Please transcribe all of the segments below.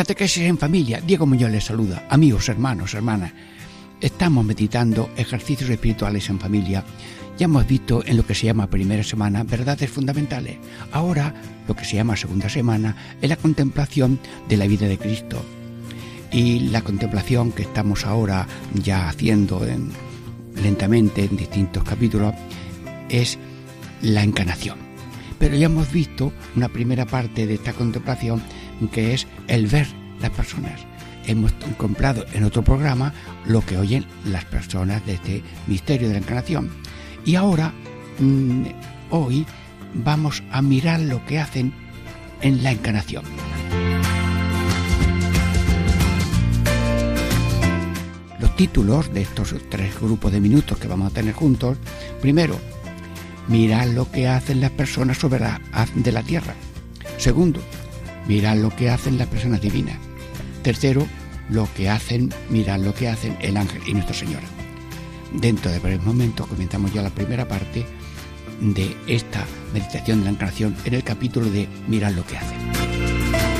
Catequesis en familia, Diego Muñoz les saluda. Amigos, hermanos, hermanas, estamos meditando ejercicios espirituales en familia. Ya hemos visto en lo que se llama primera semana verdades fundamentales. Ahora, lo que se llama segunda semana es la contemplación de la vida de Cristo. Y la contemplación que estamos ahora ya haciendo lentamente en distintos capítulos es la encarnación. Pero ya hemos visto una primera parte de esta contemplación que es el ver las personas. Hemos comprado en otro programa lo que oyen las personas de este misterio de la encarnación. Y ahora, mm, hoy, vamos a mirar lo que hacen en la encarnación. Los títulos de estos tres grupos de minutos que vamos a tener juntos, primero, mirar lo que hacen las personas sobre la haz de la tierra. Segundo, mirar lo que hacen las personas divinas. Tercero, lo que hacen, mirar lo que hacen el ángel y Nuestra Señora. Dentro de breves momentos comenzamos ya la primera parte de esta meditación de la encarnación en el capítulo de mirar lo que hacen.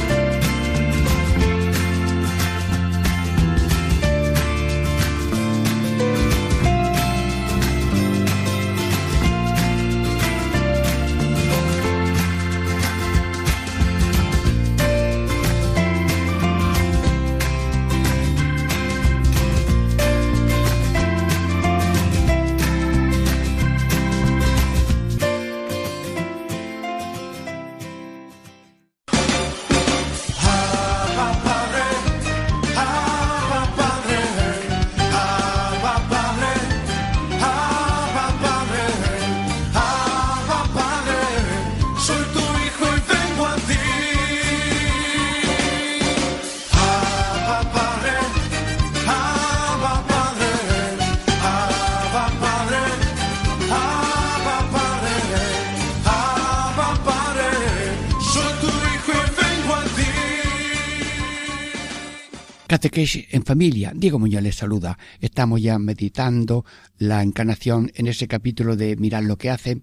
En familia. Diego Muñoz les saluda. Estamos ya meditando la encarnación en ese capítulo de Mirar lo que hace.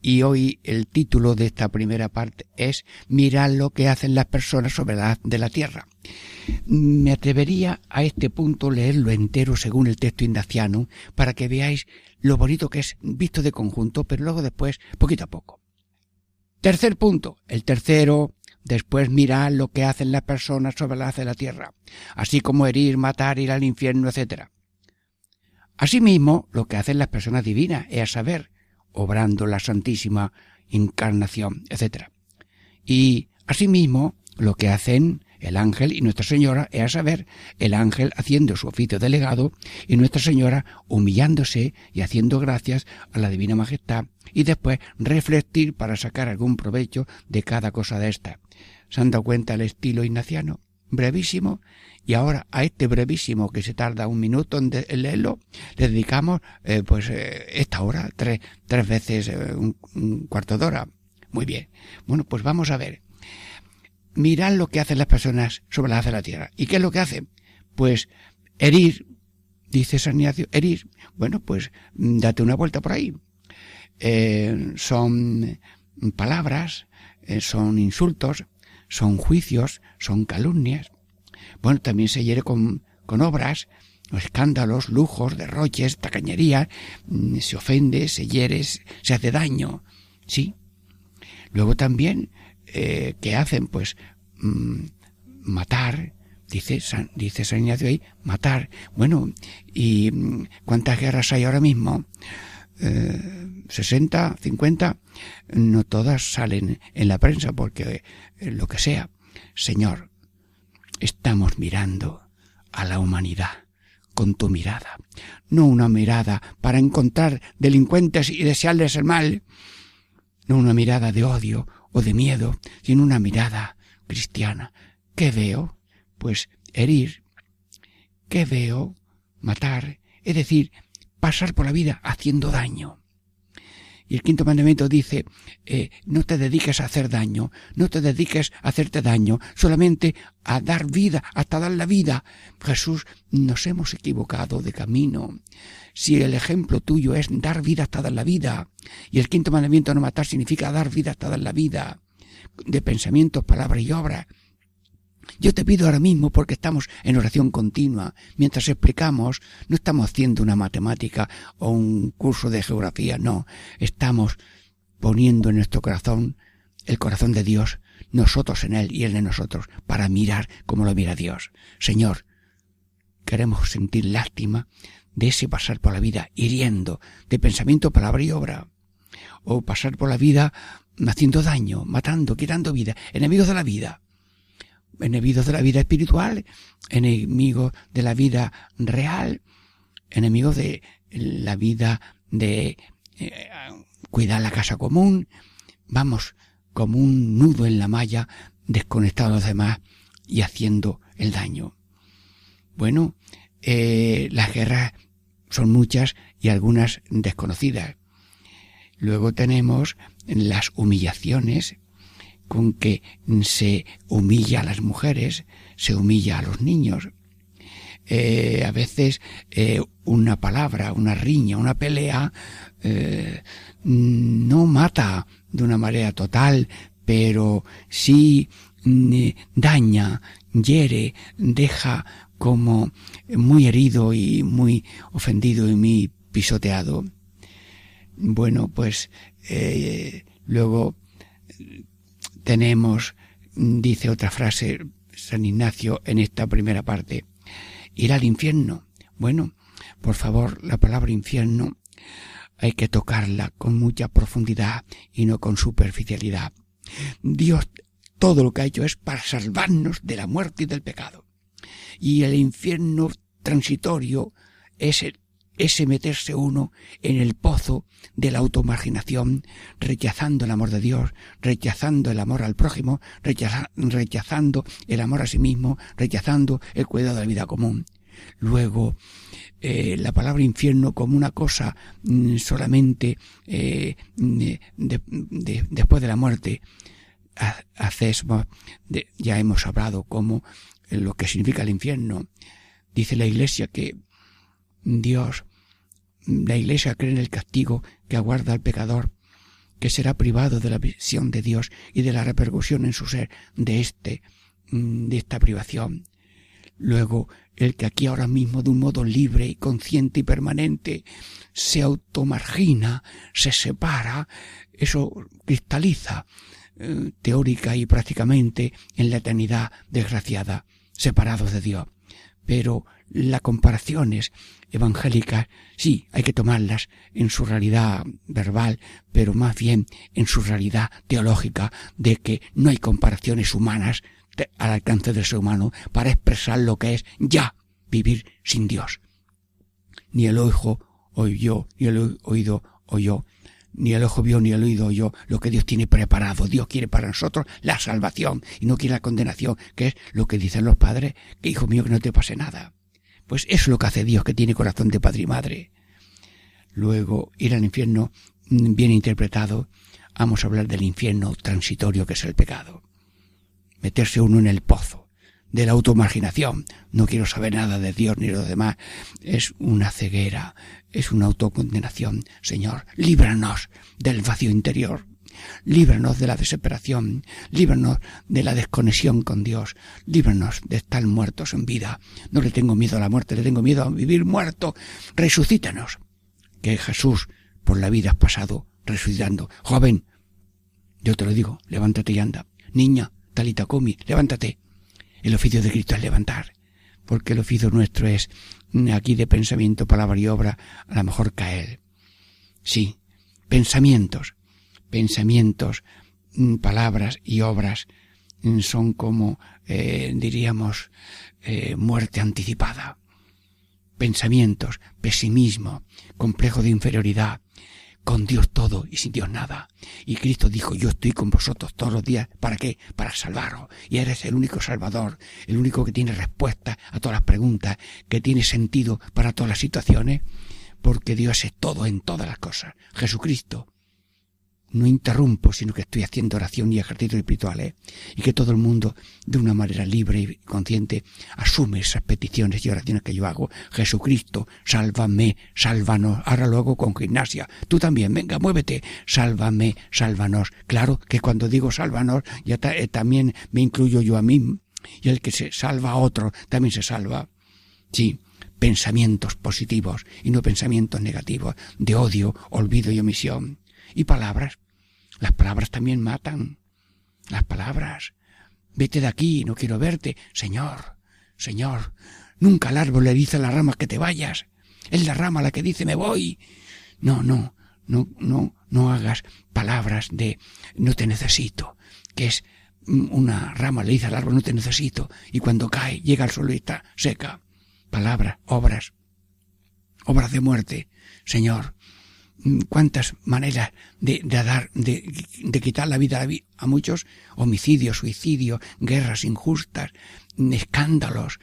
Y hoy el título de esta primera parte es Mirar lo que hacen las personas sobre la de la tierra. Me atrevería a este punto leerlo entero según el texto ignaciano para que veáis lo bonito que es visto de conjunto, pero luego después, poquito a poco. Tercer punto. El tercero Después mirad lo que hacen las personas sobre la haz de la tierra, así como herir, matar, ir al infierno, etc. Asimismo, lo que hacen las personas divinas, es a saber, obrando la santísima encarnación, etc. Y asimismo, lo que hacen el ángel y Nuestra Señora, es a saber, el ángel haciendo su oficio delegado y Nuestra Señora humillándose y haciendo gracias a la Divina Majestad y después refletir para sacar algún provecho de cada cosa de esta. ¿Se han dado cuenta el estilo ignaciano? Brevísimo. Y ahora a este brevísimo que se tarda un minuto en, leerlo, le dedicamos eh, pues eh, esta hora, tres, tres veces eh, un, cuarto de hora. Muy bien. Bueno, pues vamos a ver. Mirad lo que hacen las personas sobre la haz de la tierra. ¿Y qué es lo que hacen? Pues herir, dice San Ignacio, herir. Bueno, pues date una vuelta por ahí. son palabras, son insultos, son juicios, son calumnias. Bueno, también se hiere con, con obras, escándalos, lujos, derroches, tacañerías, mm, se ofende, se hiere, se hace daño. Sí. Luego también, eh, ¿qué hacen? Pues mm, matar, dice San, dice San Ignacio ahí, matar. Bueno, ¿y mm, cuántas guerras hay ahora mismo? Eh, 60, 50, no todas salen en la prensa porque eh, lo que sea. Señor, estamos mirando a la humanidad con tu mirada, no una mirada para encontrar delincuentes y desearles el mal, no una mirada de odio o de miedo, sino una mirada cristiana. ¿Qué veo? Pues herir ¿qué veo? Matar, es decir, pasar por la vida haciendo daño. Y el quinto mandamiento dice, eh, no te dediques a hacer daño, no te dediques a hacerte daño, solamente a dar vida, hasta dar la vida. Jesús, nos hemos equivocado de camino. Si el ejemplo tuyo es dar vida hasta dar la vida, y el quinto mandamiento no matar significa dar vida hasta dar la vida, de pensamiento, palabra y obra, yo te pido ahora mismo, porque estamos en oración continua, mientras explicamos, no estamos haciendo una matemática o un curso de geografía, no, estamos poniendo en nuestro corazón el corazón de Dios, nosotros en Él y Él en nosotros, para mirar como lo mira Dios. Señor, queremos sentir lástima de ese pasar por la vida hiriendo, de pensamiento, palabra y obra, o pasar por la vida haciendo daño, matando, quitando vida, enemigos de la vida enemigos de la vida espiritual, enemigos de la vida real, enemigos de la vida de eh, cuidar la casa común, vamos como un nudo en la malla, desconectado a los demás y haciendo el daño. Bueno, eh, las guerras son muchas y algunas desconocidas. Luego tenemos las humillaciones, con que se humilla a las mujeres, se humilla a los niños. Eh, a veces eh, una palabra, una riña, una pelea eh, no mata de una manera total, pero sí mm, daña, hiere, deja como muy herido y muy ofendido y muy pisoteado. Bueno, pues luego tenemos, dice otra frase San Ignacio en esta primera parte, ir al infierno. Bueno, por favor, la palabra infierno hay que tocarla con mucha profundidad y no con superficialidad. Dios todo lo que ha hecho es para salvarnos de la muerte y del pecado. Y el infierno transitorio es el, ese meterse uno en el pozo de la automarginación, rechazando el amor de Dios, rechazando el amor al prójimo, rechazando el amor a sí mismo, rechazando el cuidado de la vida común. Luego, eh, la palabra infierno como una cosa mm, solamente eh, después de la muerte. Haces, ya hemos hablado como lo que significa el infierno. Dice la Iglesia que Dios, la Iglesia cree en el castigo que aguarda al pecador, que será privado de la visión de Dios y de la repercusión en su ser de este, mm, de esta privación. Luego, el que aquí ahora mismo de un modo libre y consciente y permanente se automargina, se separa, eso cristaliza eh, teórica y prácticamente en la eternidad desgraciada, separados de Dios. Pero las comparaciones evangélicas, sí, hay que tomarlas en su realidad verbal, pero más bien en su realidad teológica de que no hay comparaciones humanas al alcance del ser humano para expresar lo que es ya vivir sin Dios. Ni el ojo oyó, ni el oído oyó, ni el ojo vio, ni el oído oyó lo que Dios tiene preparado. Dios quiere para nosotros la salvación y no quiere la condenación, que es lo que dicen los padres, que hijo mío que no te pase nada. Pues eso es lo que hace Dios, que tiene corazón de padre y madre. Luego, ir al infierno, mm, bien interpretado, vamos a hablar del infierno transitorio que es el pecado. Meterse uno en el pozo de la automarginación. No quiero saber nada de Dios ni de los demás. Es una ceguera, es una autocondenación. Señor, líbranos del vacío interior líbranos de la desesperación, líbranos de la desconexión con Dios, líbranos de estar muertos en vida. No le tengo miedo a la muerte, le tengo miedo a vivir muerto. Resucítanos. Que Jesús por la vida has pasado resucitando. Joven, yo te lo digo, levántate y anda. Niña, talita comi, levántate. El oficio de Cristo es levantar, porque el oficio nuestro es aquí de pensamiento, palabra y obra, a lo mejor caer. Sí, pensamientos, pensamientos, mm, palabras y obras mm, son como, eh, diríamos, eh, muerte anticipada. Pensamientos, pesimismo, complejo de inferioridad, con Dios todo y sin Dios nada. Y Cristo dijo, yo estoy con vosotros todos los días. ¿Para qué? Para salvaros. Y eres el único salvador, el único que tiene respuesta a todas las preguntas, que tiene sentido para todas las situaciones, porque Dios es todo en todas las cosas. Jesucristo no interrumpo, sino que estoy haciendo oración y ejercicios espirituales y que todo el mundo, de una manera libre y consciente, asume esas peticiones y oraciones que yo hago. Jesucristo, sálvame, sálvanos. Ahora lo hago con gimnasia. Tú también, venga, muévete. Sálvame, sálvanos. Claro que cuando digo sálvanos, ya eh, también me incluyo yo a mí. Y el que se salva a otro también se salva. Sí, pensamientos positivos y no pensamientos negativos, de odio, olvido y omisión. Y palabras las palabras también matan. Las palabras. Vete de aquí, no quiero verte. Señor, Señor, nunca al árbol le dice a la rama que te vayas. Es la rama la que dice me voy. No, no, no, no, no hagas palabras de no te necesito, que es una rama le dice al árbol no te necesito y cuando cae llega al suelo y está seca. Palabras, obras, obras de muerte. Señor, cuántas maneras de, dar, de, quitar la vida a muchos, homicidios, suicidios, guerras injustas, escándalos,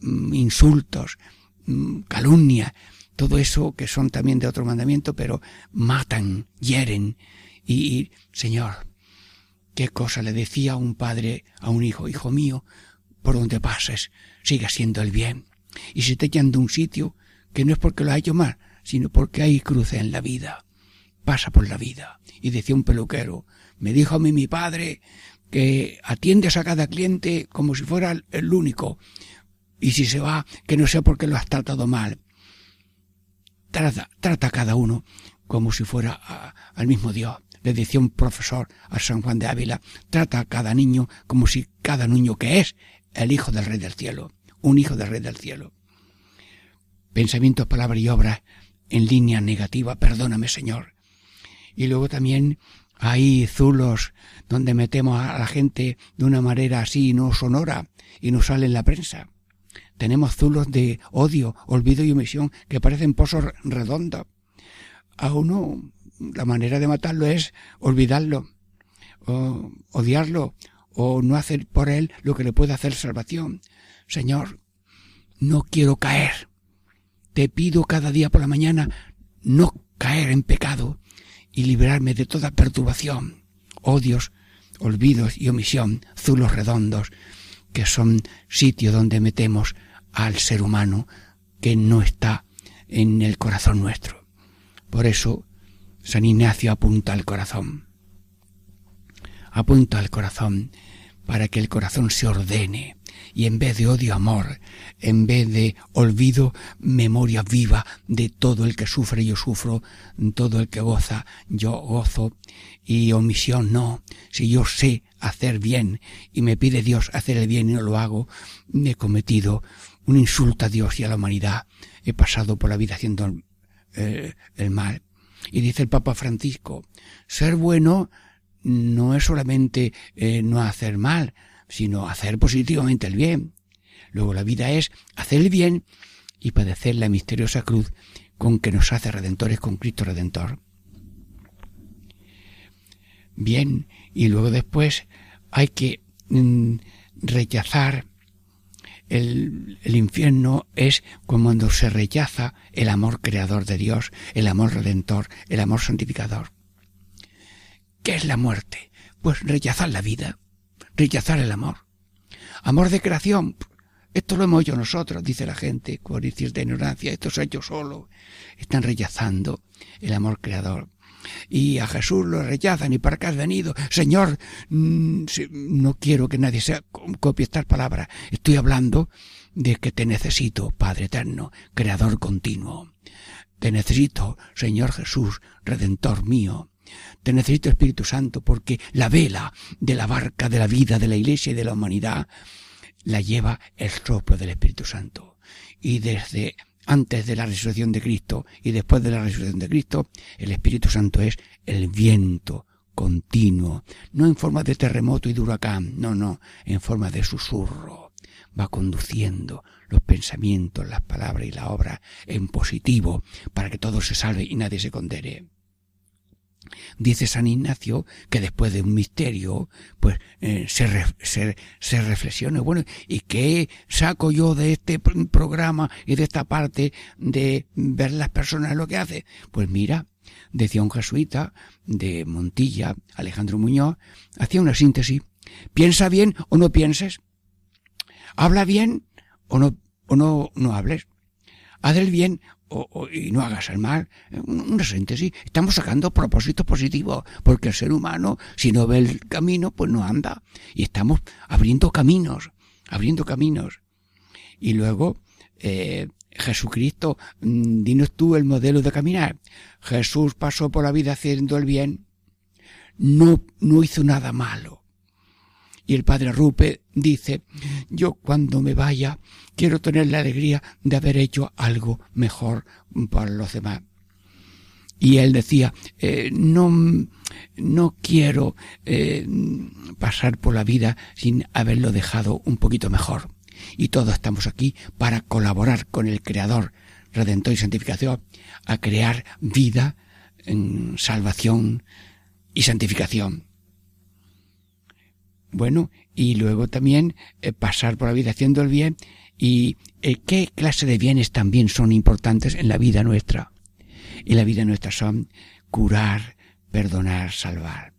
mm, insultos, mm, calumnia, todo eso que son también de otro mandamiento, pero matan, hieren. Y, Señor, qué cosa le decía un padre a un hijo, hijo mío, por donde pases, siga siendo el bien. Y si te echan de un sitio, que no es porque lo ha hecho mal, sino porque hay cruce en la vida. Pasa por la vida. Y decía un peluquero, me dijo a mí mi padre que atiendes a cada cliente como si fuera el único. Y si se va, que no sea porque lo has tratado mal. Trata, trata a cada uno como si fuera al mismo Dios. Le decía un profesor a San Juan de Ávila, trata a cada niño como si cada niño que es el hijo del Rey del Cielo, un hijo del Rey del Cielo. Pensamientos, palabras y obras en línea negativa, perdóname Señor. Y luego también hay zulos donde metemos a la gente de una manera así no sonora y no sale en la prensa. Tenemos zulos de odio, olvido y omisión que parecen pozos redondos. A uno la manera de matarlo es olvidarlo, o odiarlo, o no hacer por él lo que le puede hacer salvación. Señor, no quiero caer te pido cada día por la mañana no caer en pecado y liberarme de toda perturbación, odios, olvidos y omisión, zulos redondos, que son sitio donde metemos al ser humano que no está en el corazón nuestro. Por eso San Ignacio apunta al corazón. Apunta al corazón para que el corazón se ordene y en vez de odio amor, en vez de olvido memoria viva de todo el que sufre yo sufro, todo el que goza yo gozo y omisión no, si yo sé hacer bien y me pide Dios hacer el bien y no lo hago, me he cometido un insulto a Dios y a la humanidad, he pasado por la vida haciendo el, eh, el mal. Y dice el Papa Francisco, ser bueno no es solamente eh, no hacer mal, sino hacer positivamente el bien. Luego la vida es hacer el bien y padecer la misteriosa cruz con que nos hace redentores con Cristo Redentor. Bien, y luego después hay que mm, rechazar el, el, infierno es cuando se rechaza el amor creador de Dios, el amor redentor, el amor santificador. ¿Qué es la muerte? Pues rechazar la vida, rechazar el amor. Amor de creación, esto lo hemos hecho nosotros, dice la gente, codicias de ignorancia, esto se ha hecho solo. Están rechazando el amor creador. Y a Jesús lo rechazan, y para qué has venido. Señor, mm, no quiero que nadie se copie estas palabras. Estoy hablando de que te necesito, Padre eterno, creador continuo. Te necesito, Señor Jesús, redentor mío. Te necesito Espíritu Santo porque la vela de la barca de la vida de la Iglesia y de la humanidad la lleva el soplo del Espíritu Santo. Y desde antes de la resurrección de Cristo y después de la resurrección de Cristo, el Espíritu Santo es el viento continuo, no en forma de terremoto y de huracán, no, no, en forma de susurro. Va conduciendo los pensamientos, las palabras y la obra en positivo para que todo se salve y nadie se condene. Dice San Ignacio que después de un misterio, pues eh, se, se, se, reflexiona. Bueno, ¿y qué saco yo de este programa y de esta parte de ver las personas lo que hace? Pues mira, decía un jesuita de Montilla, Alejandro Muñoz, hacía una síntesis. Piensa bien o no pienses. Habla bien o no, o no, no hables. Haz el bien y no hagas el mal. Una síntesis. Estamos sacando propósitos positivos, porque el ser humano, si no ve el camino, pues no anda. Y estamos abriendo caminos, abriendo caminos. Y luego, eh, Jesucristo, mm, dinos tú el modelo de caminar. Jesús pasó por la vida haciendo el bien, no, no hizo nada malo. Y el padre Rupe dice, yo cuando me vaya quiero tener la alegría de haber hecho algo mejor para los demás. Y él decía, eh, no, no quiero eh, pasar por la vida sin haberlo dejado un poquito mejor. Y todos estamos aquí para colaborar con el Creador, Redentor y Santificación, a crear vida, en salvación y santificación. Bueno, y luego también eh, pasar por la vida haciendo el bien y eh, qué clase de bienes también son importantes en la vida nuestra. En la vida nuestra son curar, perdonar, salvar.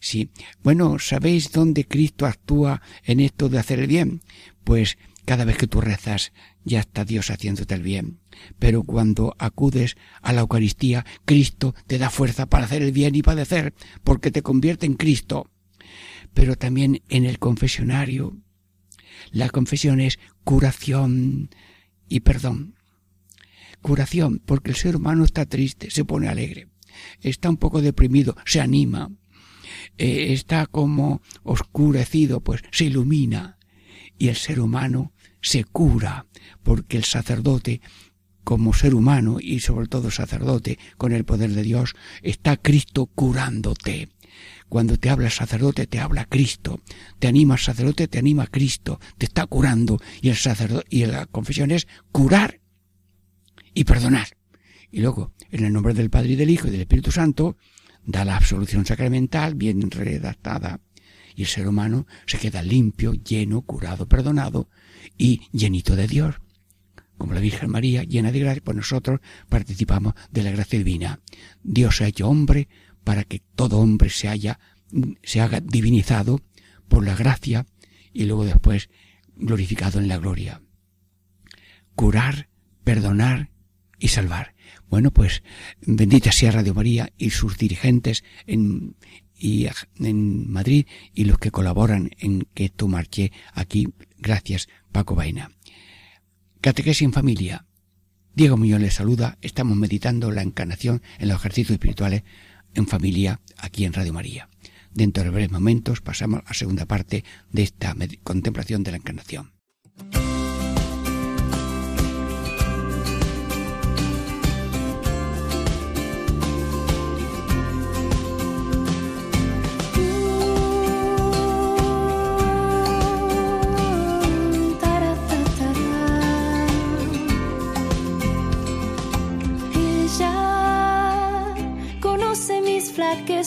Sí. Bueno, ¿sabéis dónde Cristo actúa en esto de hacer el bien? Pues cada vez que tú rezas, ya está Dios haciéndote el bien. Pero cuando acudes a la Eucaristía, Cristo te da fuerza para hacer el bien y padecer, porque te convierte en Cristo pero también en el confesionario. La confesión es curación y perdón. Curación, porque el ser humano está triste, se pone alegre, está un poco deprimido, se anima, eh, está como oscurecido, pues se ilumina. Y el ser humano se cura, porque el sacerdote como ser humano y sobre todo sacerdote con el poder de Dios, está Cristo curándote. Cuando te habla el sacerdote, te habla Cristo. Te anima el sacerdote, te anima Cristo. Te está curando. Y el sacerdote, y la confesión es curar y perdonar. Y luego, en el nombre del Padre y del Hijo y del Espíritu Santo, da la absolución sacramental bien redactada. Y el ser humano se queda limpio, lleno, curado, perdonado y llenito de Dios. Como la Virgen María, llena de gracia, pues nosotros participamos de la gracia divina. Dios se ha hecho hombre para que todo hombre se haya, se haga divinizado por la gracia y luego después glorificado en la gloria. Curar, perdonar y salvar. Bueno, pues bendita sea Radio María y sus dirigentes en, y en Madrid y los que colaboran en que esto marche aquí. Gracias, Paco Vaina. Catequesis en familia. Diego Muñoz les saluda. Estamos meditando la encarnación en los ejercicios espirituales en familia aquí en Radio María. Dentro de breves momentos pasamos a la segunda parte de esta contemplación de la Encarnación.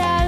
al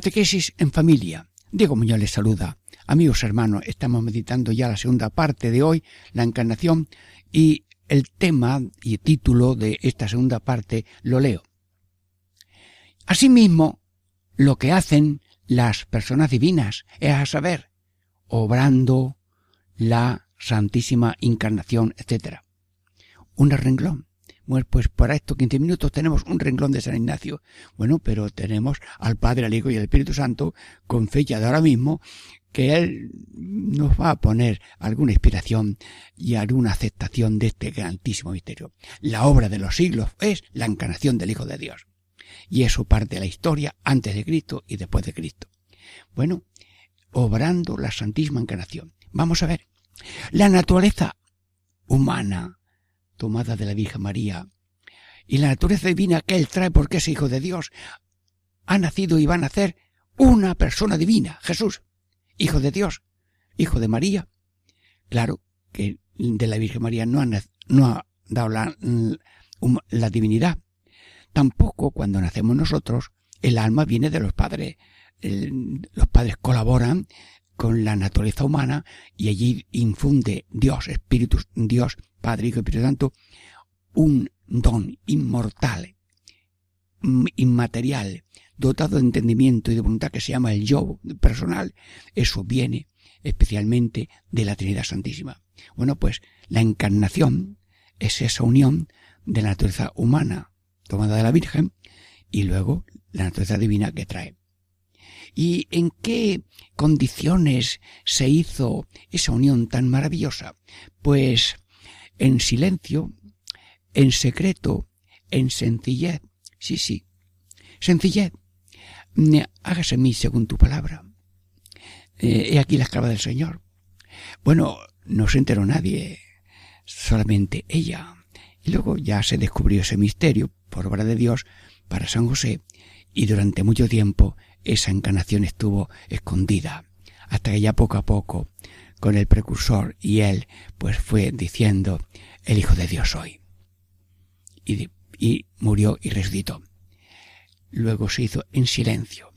Catequesis en familia. Diego Muñoz les saluda. Amigos hermanos, estamos meditando ya la segunda parte de hoy, la encarnación, y el tema y título de esta segunda parte lo leo. Asimismo, lo que hacen las personas divinas es a saber, obrando la Santísima Encarnación, etc. Un renglón. Bueno, pues para estos 15 minutos tenemos un renglón de San Ignacio. Bueno, pero tenemos al Padre, al Hijo y al Espíritu Santo con fecha de ahora mismo que Él nos va a poner alguna inspiración y alguna aceptación de este grandísimo misterio. La obra de los siglos es la encarnación del Hijo de Dios. Y eso parte de la historia antes de Cristo y después de Cristo. Bueno, obrando la Santísima Encarnación. Vamos a ver. La naturaleza humana tomada de la Virgen María, y la naturaleza divina que Él trae porque es Hijo de Dios, ha nacido y va a nacer una persona divina, Jesús, Hijo de Dios, Hijo de María. Claro que de la Virgen María no ha, no ha dado la, la divinidad. Tampoco cuando nacemos nosotros, el alma viene de los padres. los padres colaboran con la naturaleza humana y allí infunde Dios, Espíritu, Dios, Padre, Hijo y Espíritu Santo, un don inmortal, mm, inmaterial, dotado de entendimiento y de voluntad que se llama el yo personal, eso viene especialmente de la Trinidad Santísima. Bueno, pues la encarnación es esa unión de la naturaleza humana tomada de la Virgen y luego la naturaleza divina que trae. ¿Y en qué condiciones se hizo esa unión tan maravillosa? Pues en silencio, en secreto, en sencillez. Sí, sí. Sencillez. Hágase mí según tu palabra. Eh, he aquí la esclava del Señor. Bueno, no se enteró nadie, solamente ella. Y luego ya se descubrió ese misterio por obra de Dios para San José y durante mucho tiempo esa encarnación estuvo escondida, hasta que ya poco a poco, con el precursor y él, pues fue diciendo, el Hijo de Dios soy. Y, y murió y resucitó. Luego se hizo en silencio,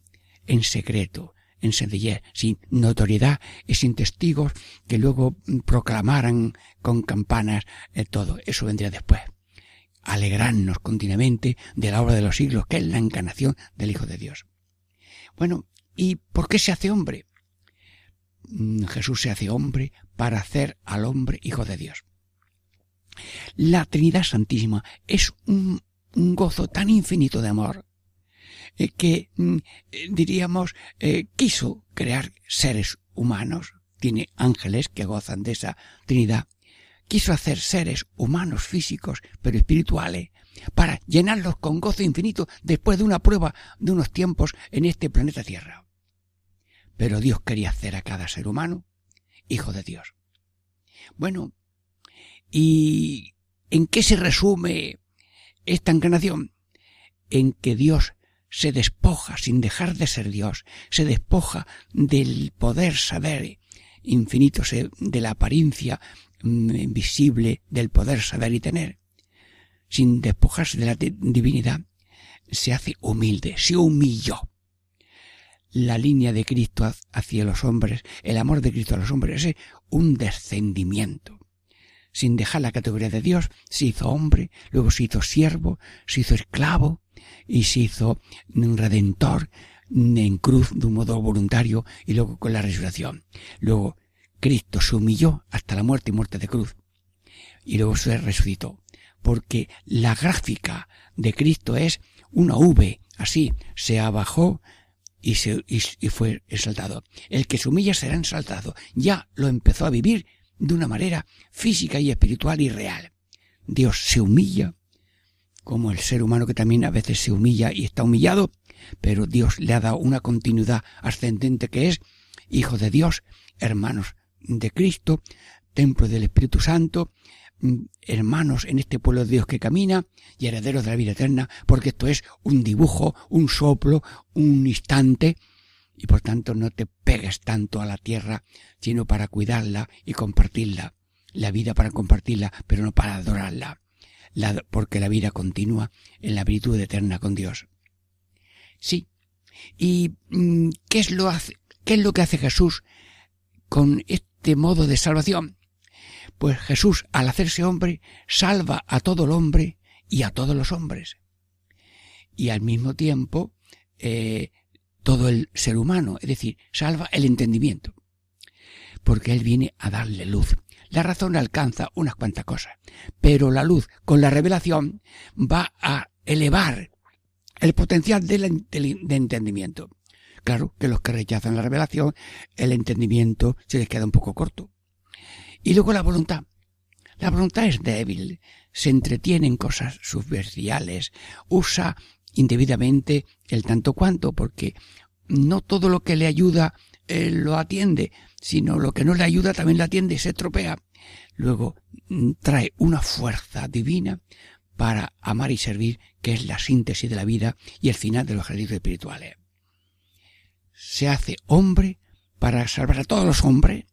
en secreto, en sencillez, sin notoriedad y sin testigos que luego proclamaran con campanas eh, todo. Eso vendría después. Alegrarnos continuamente de la obra de los siglos, que es la encarnación del Hijo de Dios. Bueno, ¿y por qué se hace hombre? Mm, Jesús se hace hombre para hacer al hombre hijo de Dios. La Trinidad Santísima es un, gozo tan infinito de amor eh, que mm, eh, diríamos eh, quiso crear seres humanos, tiene ángeles que gozan de esa Trinidad, quiso hacer seres humanos físicos pero espirituales para llenarlos con gozo infinito después de una prueba de unos tiempos en este planeta Tierra. Pero Dios quería hacer a cada ser humano hijo de Dios. Bueno, ¿y en qué se resume esta encarnación? En que Dios se despoja, sin dejar de ser Dios, se despoja del poder saber infinito, de la apariencia mm, invisible del poder saber y tener, sin despojarse de la divinidad, se hace humilde, se humilló. La línea de Cristo hacia los hombres, el amor de Cristo a los hombres es un descendimiento. Sin dejar la categoría de Dios, se hizo hombre, luego se hizo siervo, se hizo esclavo y se hizo redentor en cruz de un modo voluntario y luego con la resurrección. Luego Cristo se humilló hasta la muerte y muerte de cruz y luego se resucitó porque la gráfica de Cristo es una V, así, se abajó y, se, y, fue exaltado. El que se humilla será exaltado. Ya lo empezó a vivir de una manera física y espiritual y real. Dios se humilla, como el ser humano que también a veces se humilla y está humillado, pero Dios le ha dado una continuidad ascendente que es Hijo de Dios, hermanos de Cristo, templo del Espíritu Santo, hermanos en este pueblo de Dios que camina y herederos de la vida eterna, porque esto es un dibujo, un soplo, un instante, y por tanto no te pegues tanto a la tierra, sino para cuidarla y compartirla. La vida para compartirla, pero no para adorarla, porque la vida continúa en la virtud eterna con Dios. Sí, ¿Y mm, qué es lo qué es lo que hace Jesús con este modo de salvación? Pues Jesús, al hacerse hombre, salva a todo el hombre y a todos los hombres. Y al mismo tiempo, eh, todo el ser humano, es decir, salva el entendimiento. Porque Él viene a darle luz. La razón alcanza unas cuantas cosas, pero la luz con la revelación va a elevar el potencial del, de entendimiento. Claro que los que rechazan la revelación, el entendimiento se les queda un poco corto. Y luego la voluntad. La voluntad es débil, se entretiene en cosas subversiales, usa indebidamente el tanto cuanto, porque no todo lo que le ayuda eh, lo atiende, sino lo que no le ayuda también le atiende y se estropea. Luego mm, trae una fuerza divina para amar y servir, que es la síntesis de la vida y el final de los ejercicios espirituales. Se hace hombre para salvar a todos los hombres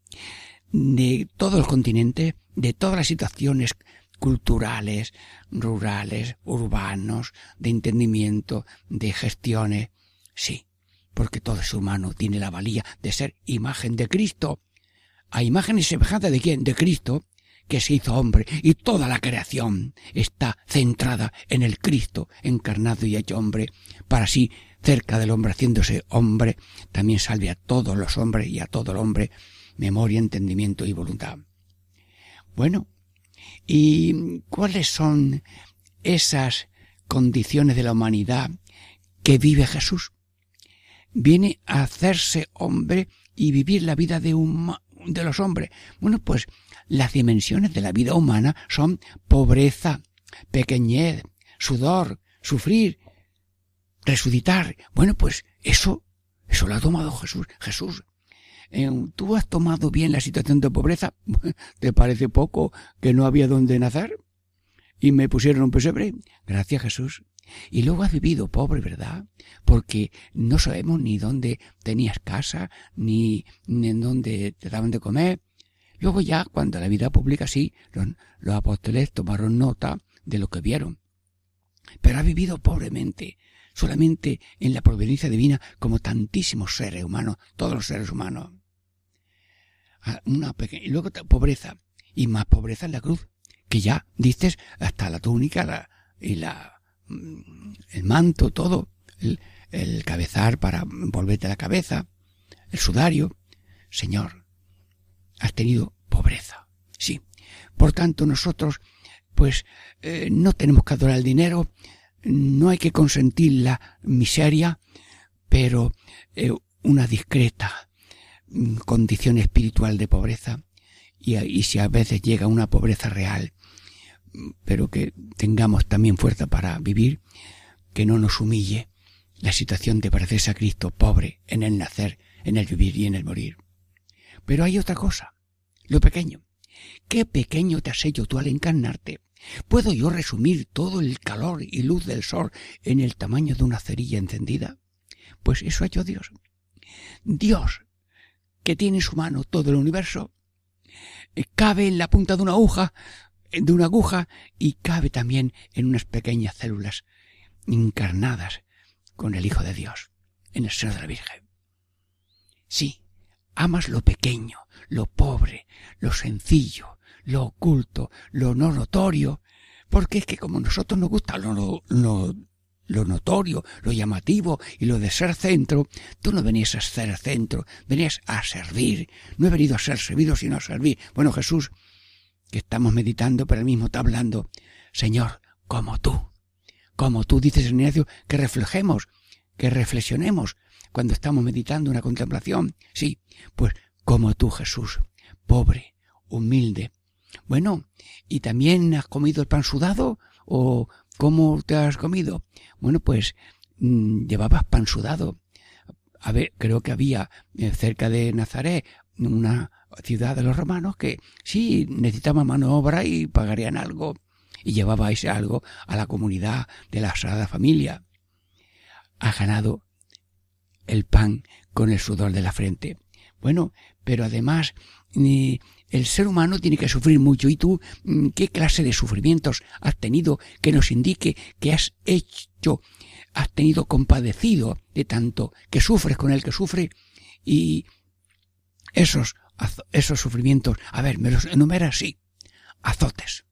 de todos los continentes, de todas las situaciones culturales, rurales, urbanos, de entendimiento, de gestiones. Sí, porque todo ser humano tiene la valía de ser imagen de Cristo. A imagen y semejanza de quién? De Cristo, que se hizo hombre, y toda la creación está centrada en el Cristo encarnado y hecho hombre, para así, cerca del hombre haciéndose hombre, también salve a todos los hombres y a todo el hombre, memoria, entendimiento y voluntad. Bueno, ¿y cuáles son esas condiciones de la humanidad que vive Jesús? Viene a hacerse hombre y vivir la vida de, de los hombres. Bueno, pues las dimensiones de la vida humana son pobreza, pequeñez, sudor, sufrir, resucitar. Bueno, pues eso, eso lo ha tomado Jesús. Jesús ¿tú has tomado bien la situación de pobreza? ¿Te parece poco que no había dónde nacer? Y me pusieron un pesebre. Gracias Jesús. Y luego has vivido pobre, ¿verdad? Porque no sabemos ni dónde tenías casa, ni, en dónde te daban de comer. Luego ya, cuando la vida pública sí, los, los apóstoles tomaron nota de lo que vieron. Pero has vivido pobremente, solamente en la providencia divina, como tantísimos seres humanos, todos los seres humanos una pequeña, y luego pobreza, y más pobreza en la cruz, que ya dices hasta la túnica la, y la, mm, el manto, todo, el, cabezar para volverte la cabeza, el sudario. Señor, has tenido pobreza. Sí. Por tanto, nosotros, pues, eh, no tenemos que adorar el dinero, no hay que consentir la miseria, pero eh, una discreta condición espiritual de pobreza y, si a veces llega una pobreza real, pero que tengamos también fuerza para vivir, que no nos humille la situación de parecerse a Cristo pobre en el nacer, en el vivir y en el morir. Pero hay otra cosa, lo pequeño. ¿Qué pequeño te has hecho tú al encarnarte? ¿Puedo yo resumir todo el calor y luz del sol en el tamaño de una cerilla encendida? Pues eso ha hecho Dios. Dios que tiene en su mano todo el universo, eh, cabe en la punta de una aguja, eh, de una aguja, y cabe también en unas pequeñas células encarnadas con el Hijo de Dios, en el seno de la Virgen. Sí, amas lo pequeño, lo pobre, lo sencillo, lo oculto, lo no notorio, porque es que como nosotros nos gusta lo, notorio, lo llamativo y lo de ser centro, tú no venías a ser centro, venías a servir. No he venido a ser servido, sino a servir. Bueno, Jesús, que estamos meditando, pero él mismo está hablando, Señor, como tú, como tú dices en Ignacio, que reflejemos, que reflexionemos cuando estamos meditando una contemplación. Sí, pues como tú, Jesús, pobre, humilde. Bueno, ¿y también has comido el pan sudado o ¿Cómo te has comido? Bueno, pues mm, llevabas pan sudado. A ver, creo que había eh, cerca de Nazaret una ciudad de los romanos que sí necesitaba mano obra y pagarían algo y llevabais algo a la comunidad de la Sagrada Familia. Ha ganado el pan con el sudor de la frente. Bueno, pero además el ser humano tiene que sufrir mucho. ¿Y tú mm, qué clase de sufrimientos has tenido que nos indique que has hecho, has tenido compadecido de tanto que sufres con el que sufre? Y esos, esos sufrimientos, a ver, me los enumera así. Azotes,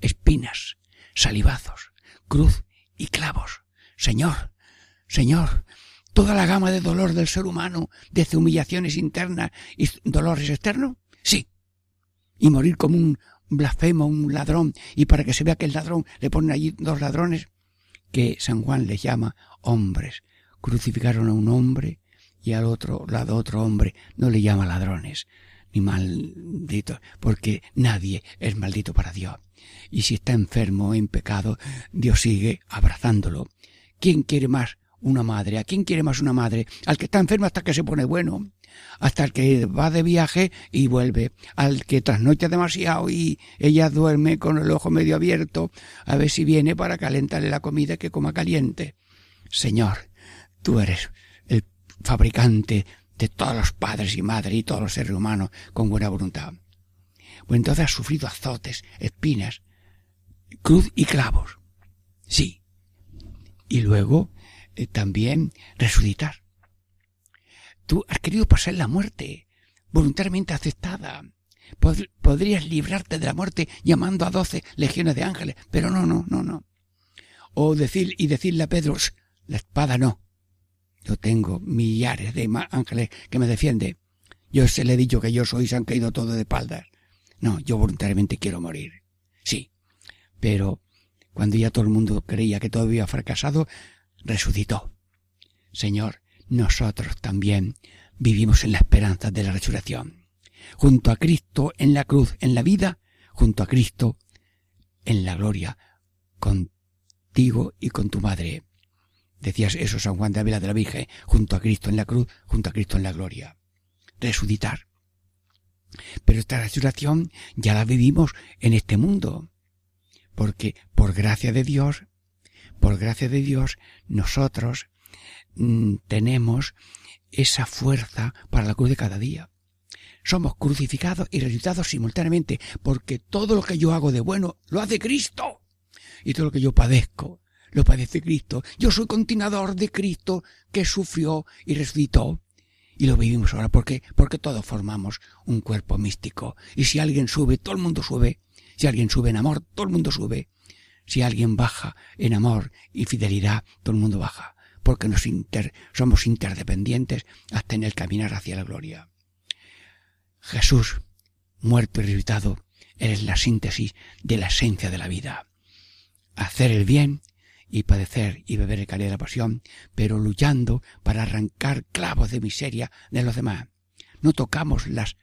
espinas, salivazos, cruz y clavos. Señor, Señor, toda la gama de dolor del ser humano, desde humillaciones internas y dolores externos? Sí. Y morir como un blasfemo, un ladrón, y para que se vea que el ladrón le ponen allí dos ladrones, que San Juan les llama hombres. Crucificaron a un hombre y al otro lado otro hombre. No le llama ladrones ni malditos, porque nadie es maldito para Dios. Y si está enfermo en pecado, Dios sigue abrazándolo. ¿Quién quiere más una madre. ¿A quién quiere más una madre? Al que está enfermo hasta que se pone bueno, hasta el que va de viaje y vuelve, al que trasnocha demasiado y ella duerme con el ojo medio abierto a ver si viene para calentarle la comida que coma caliente. Señor, tú eres el fabricante de todos los padres y madres y todos los seres humanos con buena voluntad. Pues entonces has sufrido azotes, espinas, cruz y clavos. Sí. Y luego eh, también resucitar. Tú has querido pasar la muerte, voluntariamente aceptada. podrías librarte de la muerte llamando a doce legiones de ángeles, pero no, no, no, no. O decir y decirle a Pedro, la espada no. Yo tengo millares de ángeles que me defienden. Yo se le he dicho que yo soy, se han caído todos de espaldas. No, yo voluntariamente quiero morir. Sí. Pero cuando ya todo el mundo creía que todo había fracasado, resucitó. Señor, nosotros también vivimos en la esperanza de la resurrección. Junto a Cristo en la cruz, en la vida, junto a Cristo en la gloria, contigo y con tu madre. Decías eso San Juan de Ávila de la Virgen, junto a Cristo en la cruz, junto a Cristo en la gloria. Resucitar. Pero esta resurrección ya la vivimos en este mundo, porque por gracia de Dios por gracia de Dios, nosotros mm, tenemos esa fuerza para la cruz de cada día. Somos crucificados y resucitados simultáneamente, porque todo lo que yo hago de bueno lo hace Cristo. Y todo lo que yo padezco, lo padece Cristo. Yo soy continuador de Cristo que sufrió y resucitó. Y lo vivimos ahora. ¿Por qué? Porque todos formamos un cuerpo místico. Y si alguien sube, todo el mundo sube. Si alguien sube en amor, todo el mundo sube. Si alguien baja en amor y fidelidad, todo el mundo baja, porque nos inter, somos interdependientes hasta en el caminar hacia la gloria. Jesús, muerto y resucitado, eres la síntesis de la esencia de la vida. Hacer el bien y padecer y beber el calor de la pasión, pero luchando para arrancar clavos de miseria de los demás. No tocamos las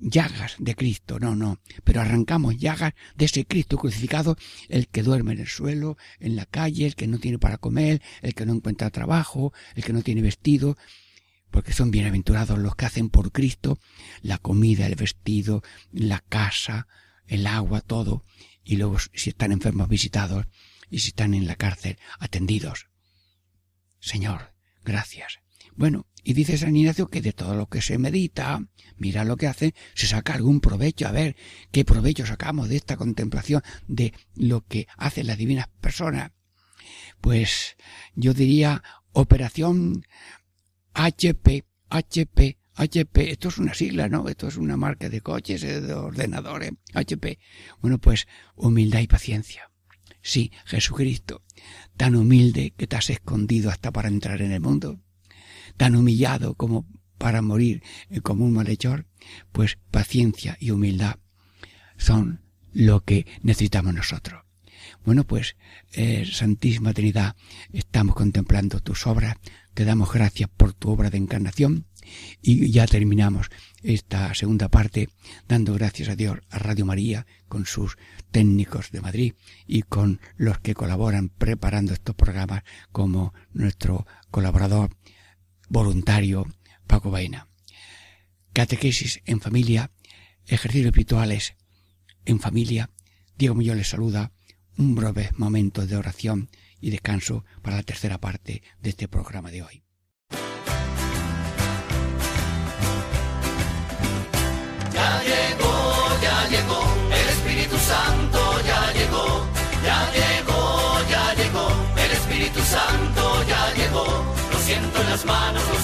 llagas de Cristo, no, no, pero arrancamos llagas de ese Cristo crucificado, el que duerme en el suelo, en la calle, el que no tiene para comer, el que no encuentra trabajo, el que no tiene vestido, porque son bienaventurados los que hacen por Cristo la comida, el vestido, la casa, el agua, todo, y luego si están enfermos visitados y si están en la cárcel atendidos. Señor, gracias. Bueno, y dice San Ignacio que de todo lo que se medita, mira lo que hace, se saca algún provecho. A ver, ¿qué provecho sacamos de esta contemplación de lo que hacen las divinas personas? Pues yo diría operación HP, HP, HP, esto es una sigla, ¿no? Esto es una marca de coches, eh, de ordenadores, HP. Bueno, pues humildad y paciencia. Sí, Jesucristo, tan humilde que te has escondido hasta para entrar en el mundo tan humillado como para morir eh, como un malhechor, pues paciencia y humildad son lo que necesitamos nosotros. Bueno, pues, eh, Santísima Trinidad, estamos contemplando tus obras, te damos gracias por tu obra de encarnación y ya terminamos esta segunda parte dando gracias a Dios, a Radio María, con sus técnicos de Madrid y con los que colaboran preparando estos programas como nuestro colaborador voluntario Paco Baena. Catequesis en familia, ejercicios espirituales en familia. Diego Millón les saluda. Un breve momento de oración y descanso para la tercera parte de este programa de hoy. Ya llegó, ya llegó, el Espíritu Santo ya llegó, ya llegó, ya llegó, el Espíritu Santo ya llegó, lo siento en las manos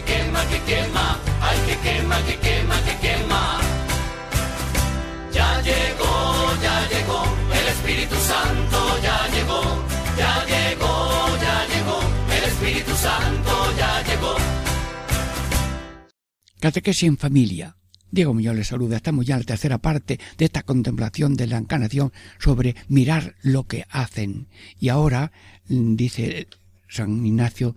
que quema, que quema, ay, que quema, que quema, que quema. Ya llegó, ya llegó, el Espíritu Santo ya llegó, ya llegó, ya llegó, el Espíritu Santo ya llegó. Catequesis en familia. Diego Muñoz les saluda. Estamos ya en la tercera parte de esta contemplación de la encarnación sobre mirar lo que hacen. Y ahora, mm, dice San Ignacio,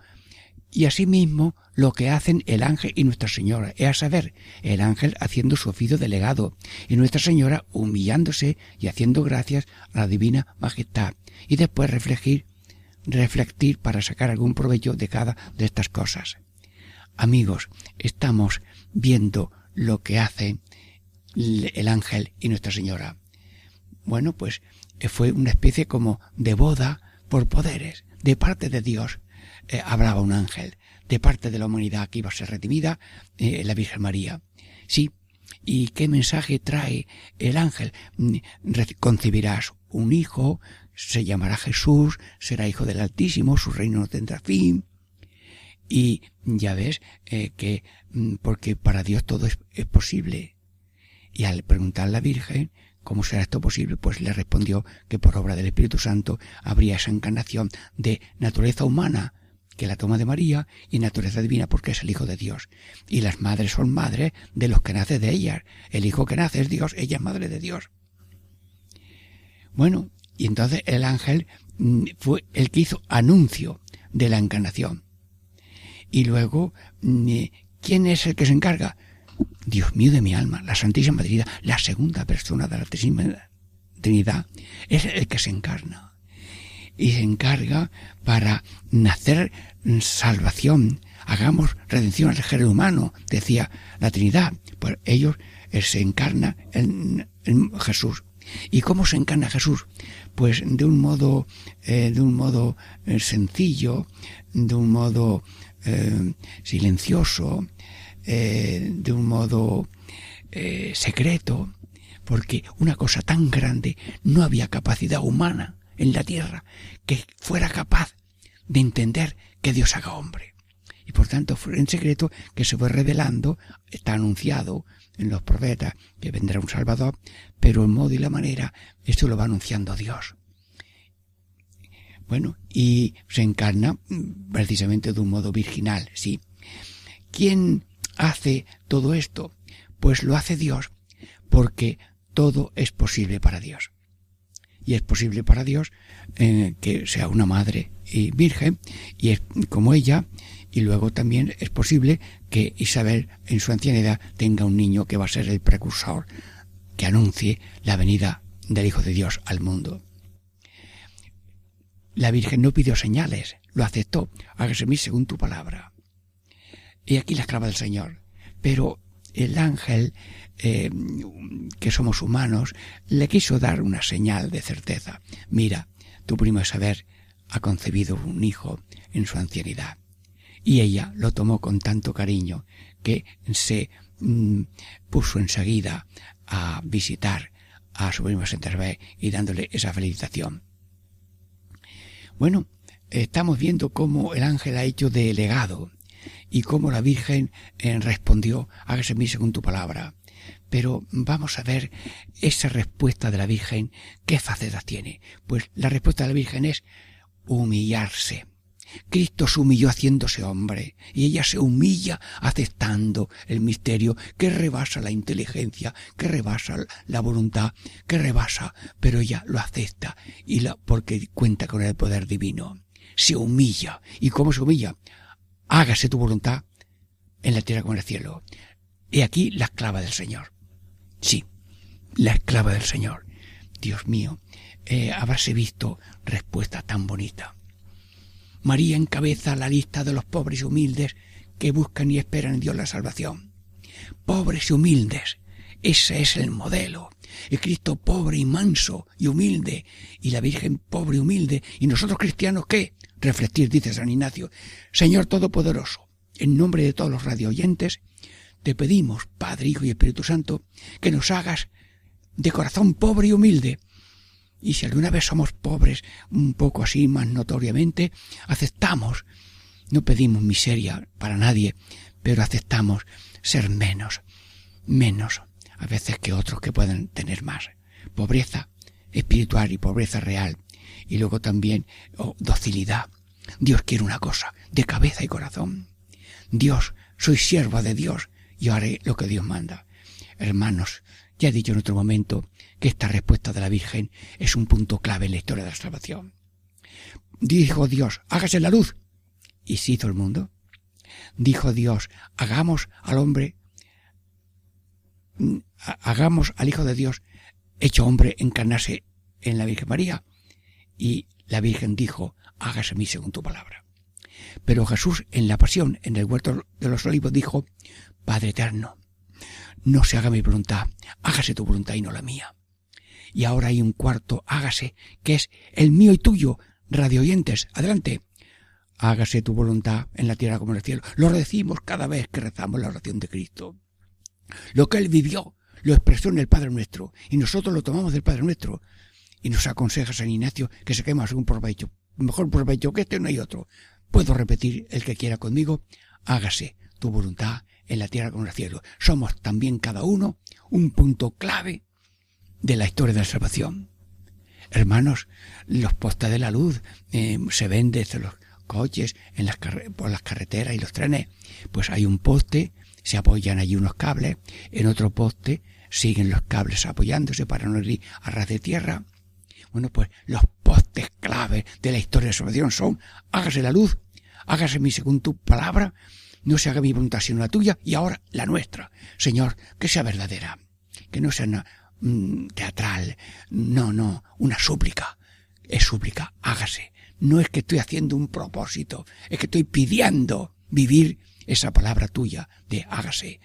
y asimismo lo que hacen el ángel y Nuestra Señora, es a saber, el ángel haciendo su oficio delegado y Nuestra Señora humillándose y haciendo gracias a la divina majestad y después reflejar, reflectir para sacar algún provecho de cada de estas cosas. Amigos, estamos viendo lo que hace el ángel y Nuestra Señora. Bueno, pues eh, fue una especie como de boda por poderes, de parte de Dios. Eh, hablaba un ángel, de parte de la humanidad que iba a ser redimida, eh, la Virgen María. Sí, ¿y qué mensaje trae el ángel? Mm, Concebirás un hijo, se llamará Jesús, será hijo del Altísimo, su reino no tendrá fin. Y ya ves eh, que, mm, porque para Dios todo es, es posible. Y al preguntar a la Virgen, ¿cómo será esto posible? Pues le respondió que por obra del Espíritu Santo habría esa encarnación de naturaleza humana, que la toma de María, y naturaleza divina porque es el Hijo de Dios. Y las madres son madres de los que nace de ellas. El Hijo que nace es Dios, ella es madre de Dios. Bueno, y entonces el ángel mm, fue el que hizo anuncio de la encarnación. Y luego, mm, ¿quién es el que se encarga? Dios mío de mi alma, la Santísima Trinidad, la segunda persona de la Trinidad, es el que se encarna. Y se encarga para nacer salvación. Hagamos redención al género humano, decía la Trinidad. Pues ellos eh, se encarna en, Jesús. ¿Y cómo se encarna Jesús? Pues de un modo, eh, de un modo eh, sencillo, de un modo silencioso, de un modo secreto, porque una cosa tan grande no había capacidad humana en la tierra que fuera capaz de entender que Dios haga hombre. Y por tanto fue en secreto que se fue revelando, está anunciado en los profetas que vendrá un Salvador, pero el modo y la manera, esto lo va anunciando Dios. Bueno, y se encarna mm, precisamente de un modo virginal, sí. ¿Quién hace todo esto? Pues lo hace Dios, porque todo es posible para Dios. Y es posible para Dios eh, que sea una madre y virgen, y es como ella, y luego también es posible que Isabel en su ancianidad tenga un niño que va a ser el precursor, que anuncie la venida del Hijo de Dios al mundo. La Virgen no pidió señales, lo aceptó, hágase mí según tu palabra. Y aquí la esclava del Señor. Pero el ángel, eh, que somos humanos, le quiso dar una señal de certeza. Mira, tu primo Isabel ha concebido un hijo en su ancianidad. Y ella lo tomó con tanto cariño que se mm, puso enseguida a visitar a su primo Centervé y dándole esa felicitación. Bueno, estamos viendo cómo el ángel ha hecho de legado y cómo la Virgen eh, respondió, hágase mí según tu palabra. Pero vamos a ver esa respuesta de la Virgen, ¿qué facetas tiene? Pues la respuesta de la Virgen es humillarse. Cristo se humilló haciéndose hombre y ella se humilla aceptando el misterio que rebasa la inteligencia, que rebasa la voluntad, que rebasa, pero ella lo acepta y la, porque cuenta con el poder divino. Se humilla. ¿Y cómo se humilla? Hágase tu voluntad en la tierra como en el cielo. He aquí la esclava del Señor. Sí, la esclava del Señor. Dios mío, eh, visto respuesta tan bonita. María encabeza la lista de los pobres y humildes que buscan y esperan en Dios la salvación. Pobres y humildes, ese es el modelo. El Cristo pobre y manso y humilde, y la Virgen pobre y humilde, y nosotros cristianos qué? Reflectir, dice San Ignacio. Señor Todopoderoso, en nombre de todos los radioyentes, te pedimos, Padre, Hijo y Espíritu Santo, que nos hagas de corazón pobre y humilde. Y si alguna vez somos pobres, un poco así más notoriamente, aceptamos, no pedimos miseria para nadie, pero aceptamos ser menos, menos, a veces que otros que pueden tener más. Pobreza espiritual y pobreza real. Y luego también oh, docilidad. Dios quiere una cosa, de cabeza y corazón. Dios, soy sierva de Dios y haré lo que Dios manda. Hermanos, ya he dicho en otro momento que esta respuesta de la Virgen es un punto clave en la historia de la salvación. Dijo Dios, hágase la luz. ¿Y se hizo el mundo? Dijo Dios, hagamos al hombre, hagamos al Hijo de Dios, hecho hombre, encarnarse en la Virgen María. Y la Virgen dijo, hágase mí según tu palabra. Pero Jesús en la pasión, en el huerto de los olivos, dijo, Padre eterno, no se haga mi voluntad, hágase tu voluntad y no la mía. Y ahora hay un cuarto, hágase, que es el mío y tuyo, radio oyentes, adelante. Hágase tu voluntad en la tierra como en el cielo. Lo decimos cada vez que rezamos la oración de Cristo. Lo que Él vivió, lo expresó en el Padre Nuestro, y nosotros lo tomamos del Padre Nuestro. Y nos aconseja San Ignacio que se quema un provecho. Mejor provecho que este no hay otro. Puedo repetir el que quiera conmigo. Hágase tu voluntad en la tierra como en el cielo. Somos también cada uno un punto clave de la historia de la salvación. Hermanos, los postes de la luz eh, se ven desde los coches, por las carreteras y los trenes. Pues hay un poste, se apoyan allí unos cables, en otro poste siguen los cables apoyándose para no ir a ras de tierra. Bueno, pues los postes clave de la historia de salvación son hágase la luz, hágase mi según tu palabra, no se haga mi voluntad sino la tuya y ahora la nuestra. Señor, que sea verdadera, que no sea una, mm, teatral, no, no, una súplica. Es súplica, hágase. No es que estoy haciendo un propósito, es que estoy pidiendo vivir esa palabra tuya de hágase.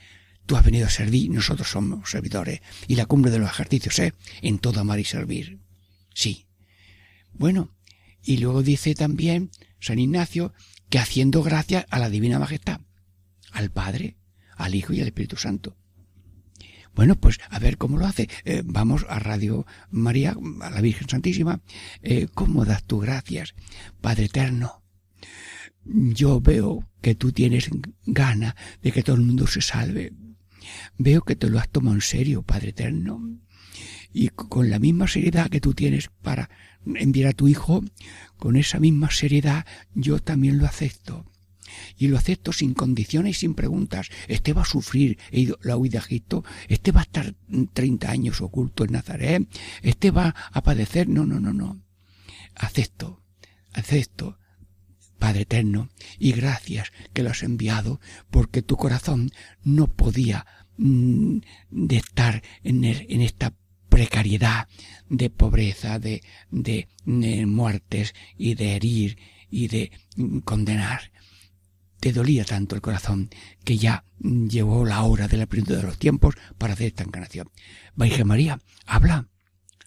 Tú has venido a servir, nosotros somos servidores. Y la cumbre de los ejercicios es en todo amar y servir. Sí. Bueno, y luego dice también San Ignacio que haciendo gracia a la Divina Majestad al Padre, al Hijo y al Espíritu Santo. Bueno, pues a ver cómo lo hace. Eh, vamos a Radio María, a la Virgen Santísima. Eh, ¿Cómo das tú gracias, Padre Eterno? Yo veo que tú tienes gana de que todo el mundo se salve. Veo que te lo has tomado en serio, Padre Eterno. Y con la misma seriedad que tú tienes para enviar a tu Hijo, con esa misma seriedad yo también lo acepto y lo acepto sin condiciones y sin preguntas. Este va a sufrir la huida de Egipto, este va a estar 30 años oculto en Nazaret, este va a padecer. No, no, no, no. Acepto, acepto, Padre Eterno, y gracias que lo has enviado, porque tu corazón no podía mm, de estar en, en esta precariedad de pobreza, de, de, muertes y de herir y de condenar te dolía tanto el corazón que ya llegó la hora de la plenitud de los tiempos para hacer esta encarnación. Virgen María, habla,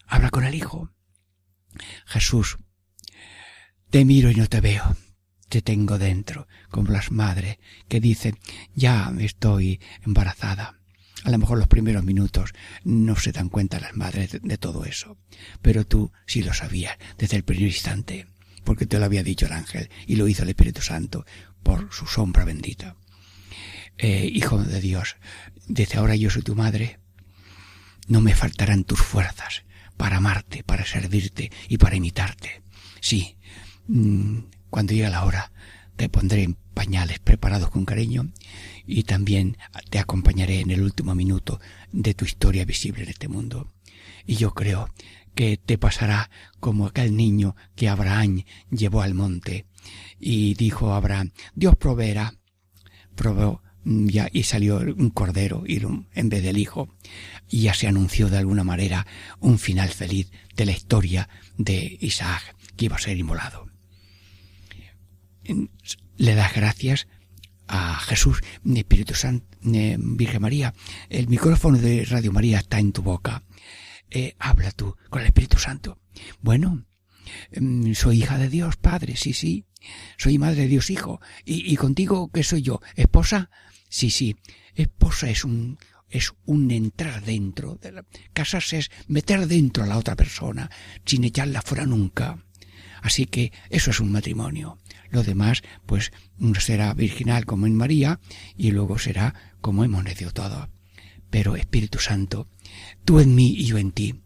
habla con el Hijo. Jesús, te miro y no te veo, te tengo dentro, como las madres que dicen, ya estoy embarazada. A lo mejor los primeros minutos no se dan cuenta las madres de, todo eso, pero tú sí lo sabías desde el primer instante porque te lo había dicho el ángel y lo hizo el Espíritu Santo por su sombra bendita. Eh, hijo de Dios, desde ahora yo soy tu madre, no me faltarán tus fuerzas para amarte, para servirte y para imitarte. Sí, mm, cuando llegue la hora, te pondré en pañales preparados con cariño y también te acompañaré en el último minuto de tu historia visible en este mundo. Y yo creo que te pasará como aquel niño que Abraham llevó al monte y dijo Abraham, Dios proveerá. Probó mm, ya, y salió un cordero en vez del hijo. Y ya se anunció de alguna manera un final feliz de la historia de Isaac, que iba a ser inmolado. Le das gracias a Jesús, Espíritu Santo, Virgen María. El micrófono de Radio María está en tu boca. Eh, habla tú con el Espíritu Santo. Bueno, mm, soy hija de Dios, Padre, sí, sí. Soy madre de Dios, hijo. ¿Y, y contigo qué soy yo? ¿Esposa? Sí, sí. Esposa es un, es un entrar dentro. Casarse es meter dentro a la otra persona, sin echarla fuera nunca. Así que eso es un matrimonio. Lo demás, pues, será virginal como en María y luego será como hemos nacido todo. Pero Espíritu Santo, tú en mí y yo en ti,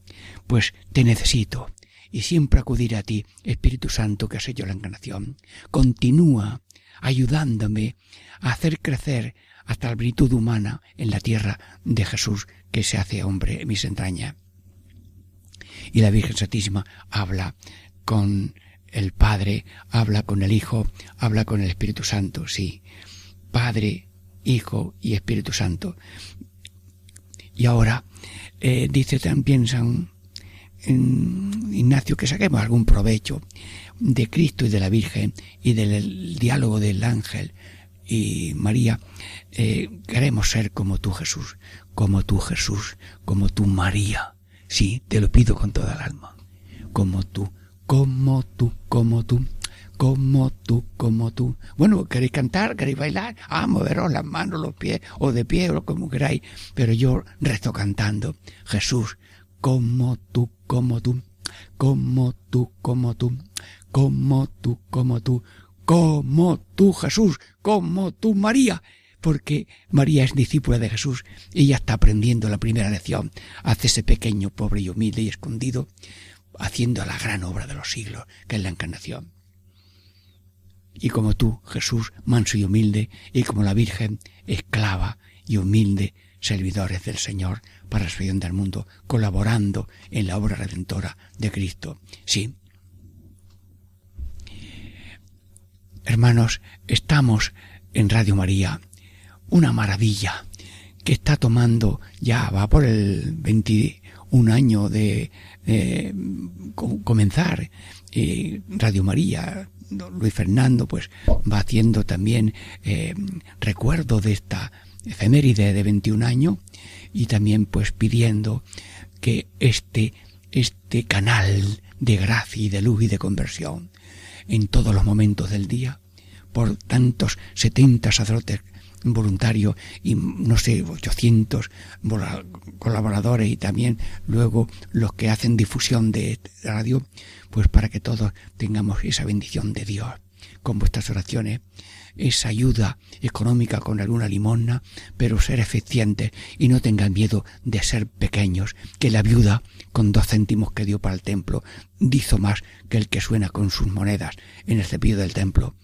pues te necesito y siempre acudiré a ti, Espíritu Santo, que has hecho la encarnación. Continúa ayudándome a hacer crecer hasta la virtud humana en la tierra de Jesús que se hace hombre en mis entrañas. Y la Virgen Santísima habla con el Padre, habla con el Hijo, habla con el Espíritu Santo, sí. Padre, Hijo y Espíritu Santo. Y ahora eh, dice también San Ignacio que saquemos algún provecho de Cristo y de la Virgen y del diálogo del ángel y María, eh, queremos ser como tú Jesús, como tú Jesús, como tú María. Sí, te lo pido con toda el alma. Como tú, como tú, como tú, como tú, como tú. Bueno, queréis cantar, queréis bailar, ah, moveros las manos, los pies, o de pie, o como queráis, pero yo rezo cantando. Jesús, como tú, como tú, como tú, como tú, como tú, como tú, como tú Jesús, como tú María, porque María es discípula de Jesús y ella está aprendiendo la primera lección, hace ese pequeño, pobre y humilde y escondido, haciendo la gran obra de los siglos, que es la encarnación. Y como tú, Jesús, manso y humilde, y como la Virgen, esclava y humilde, servidores del Señor para la salvación del mundo, colaborando en la obra redentora de Cristo. Sí, Hermanos, estamos en Radio María, una maravilla que está tomando, ya va por el 21 año de comenzar Radio María. Luis Fernando pues va haciendo también eh, recuerdo de esta efeméride de 21 años y también pues pidiendo que este, este canal de gracia y de luz y de conversión en todos los momentos del día por tantos 70 sacerdotes voluntarios y no sé, 800 colaboradores y también luego los que hacen difusión de radio, pues para que todos tengamos esa bendición de Dios con vuestras oraciones, esa ayuda económica con alguna limosna, pero ser eficientes y no tengan miedo de ser pequeños, que la viuda con dos céntimos que dio para el templo hizo más que el que suena con sus monedas en el cepillo del templo.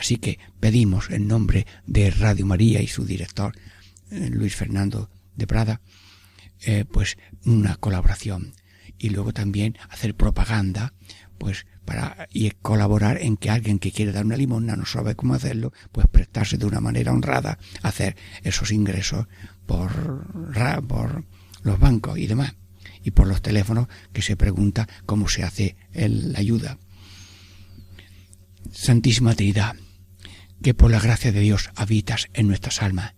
Así que pedimos en nombre de Radio María y su director, eh, Luis Fernando de Prada, eh, pues una colaboración. Y luego también hacer propaganda, pues para y colaborar en que alguien que quiere dar una limosna no sabe cómo hacerlo, pues prestarse de una manera honrada a hacer esos ingresos por, por los bancos y demás. Y por los teléfonos que se pregunta cómo se hace la ayuda. Santísima Trinidad, que por la gracia de Dios habitas en nuestras almas,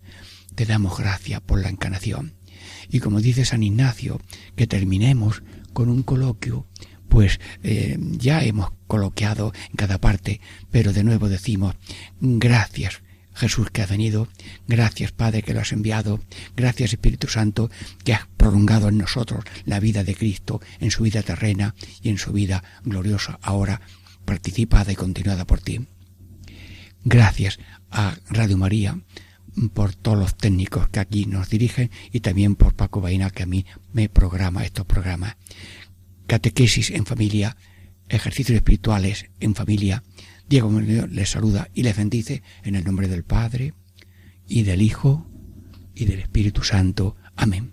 te damos gracia por la encarnación. Y como dice San Ignacio, que terminemos con un coloquio, pues eh, ya hemos coloqueado en cada parte, pero de nuevo decimos, gracias Jesús que ha venido, gracias Padre que lo has enviado, gracias Espíritu Santo que has prolongado en nosotros la vida de Cristo en su vida terrena y en su vida gloriosa ahora participada y continuada por ti. Gracias a Radio María por todos los técnicos que aquí nos dirigen y también por Paco Baina que a mí me programa estos programas. Catequesis en familia, ejercicios espirituales en familia. Diego les saluda y les bendice en el nombre del Padre y del Hijo y del Espíritu Santo. Amén.